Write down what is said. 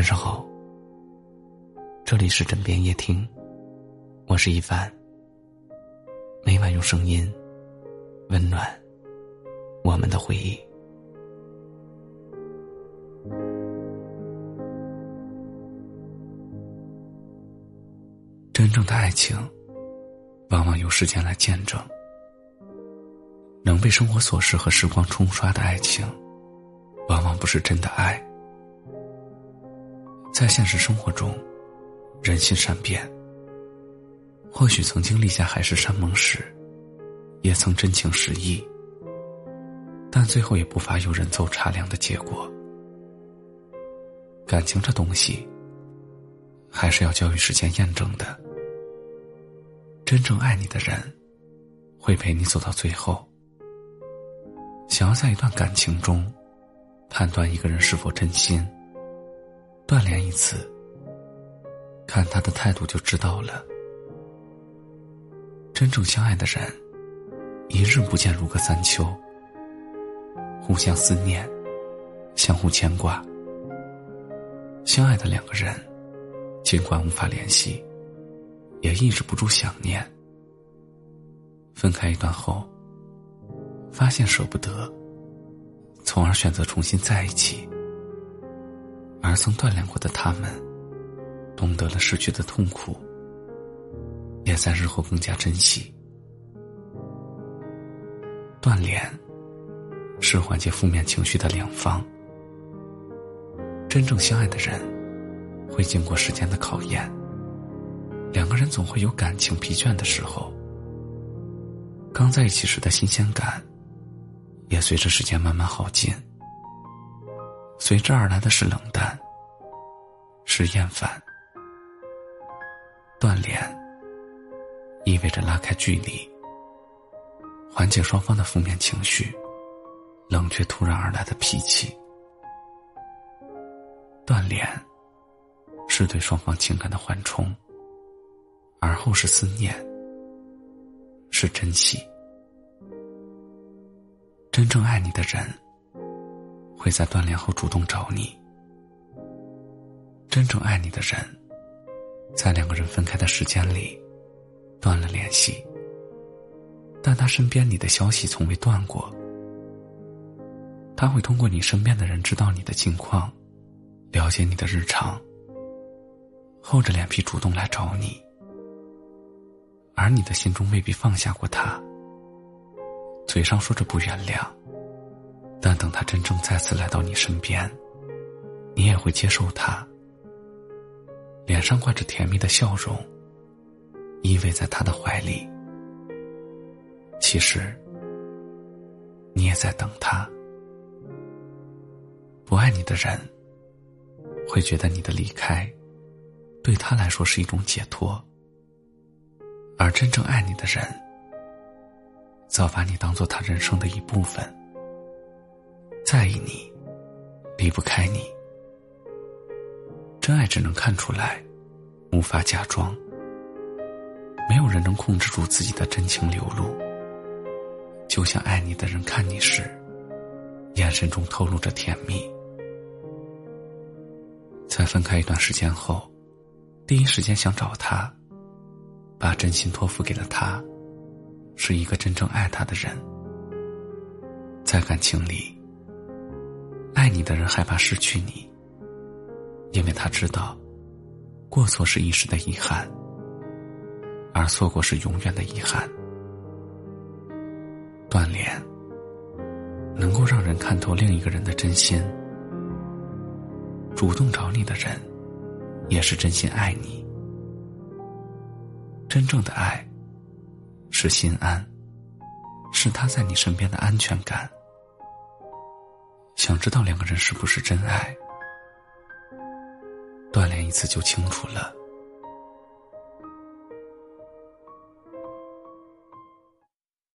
晚上好，这里是枕边夜听，我是一凡。每晚用声音温暖我们的回忆。真正的爱情，往往由时间来见证。能被生活琐事和时光冲刷的爱情，往往不是真的爱。在现实生活中，人心善变。或许曾经立下海誓山盟时，也曾真情实意，但最后也不乏有人走茶凉的结果。感情这东西，还是要交于时间验证的。真正爱你的人，会陪你走到最后。想要在一段感情中，判断一个人是否真心，断联一次，看他的态度就知道了。真正相爱的人，一日不见如隔三秋，互相思念，相互牵挂。相爱的两个人，尽管无法联系，也抑制不住想念。分开一段后。发现舍不得，从而选择重新在一起。而曾锻炼过的他们，懂得了失去的痛苦，也在日后更加珍惜。断联是缓解负面情绪的良方。真正相爱的人，会经过时间的考验。两个人总会有感情疲倦的时候，刚在一起时的新鲜感。也随着时间慢慢耗尽，随之而来的是冷淡，是厌烦。断联意味着拉开距离，缓解双方的负面情绪，冷却突然而来的脾气。断联是对双方情感的缓冲，而后是思念，是珍惜。真正爱你的人，会在断联后主动找你。真正爱你的人，在两个人分开的时间里，断了联系，但他身边你的消息从未断过。他会通过你身边的人知道你的近况，了解你的日常，厚着脸皮主动来找你，而你的心中未必放下过他。嘴上说着不原谅，但等他真正再次来到你身边，你也会接受他。脸上挂着甜蜜的笑容，依偎在他的怀里。其实，你也在等他。不爱你的人，会觉得你的离开，对他来说是一种解脱。而真正爱你的人，早把你当做他人生的一部分，在意你，离不开你。真爱只能看出来，无法假装。没有人能控制住自己的真情流露。就像爱你的人看你时，眼神中透露着甜蜜。在分开一段时间后，第一时间想找他，把真心托付给了他。是一个真正爱他的人，在感情里，爱你的人害怕失去你，因为他知道，过错是一时的遗憾，而错过是永远的遗憾。断联能够让人看透另一个人的真心，主动找你的人，也是真心爱你，真正的爱。是心安，是他在你身边的安全感。想知道两个人是不是真爱，锻炼一次就清楚了。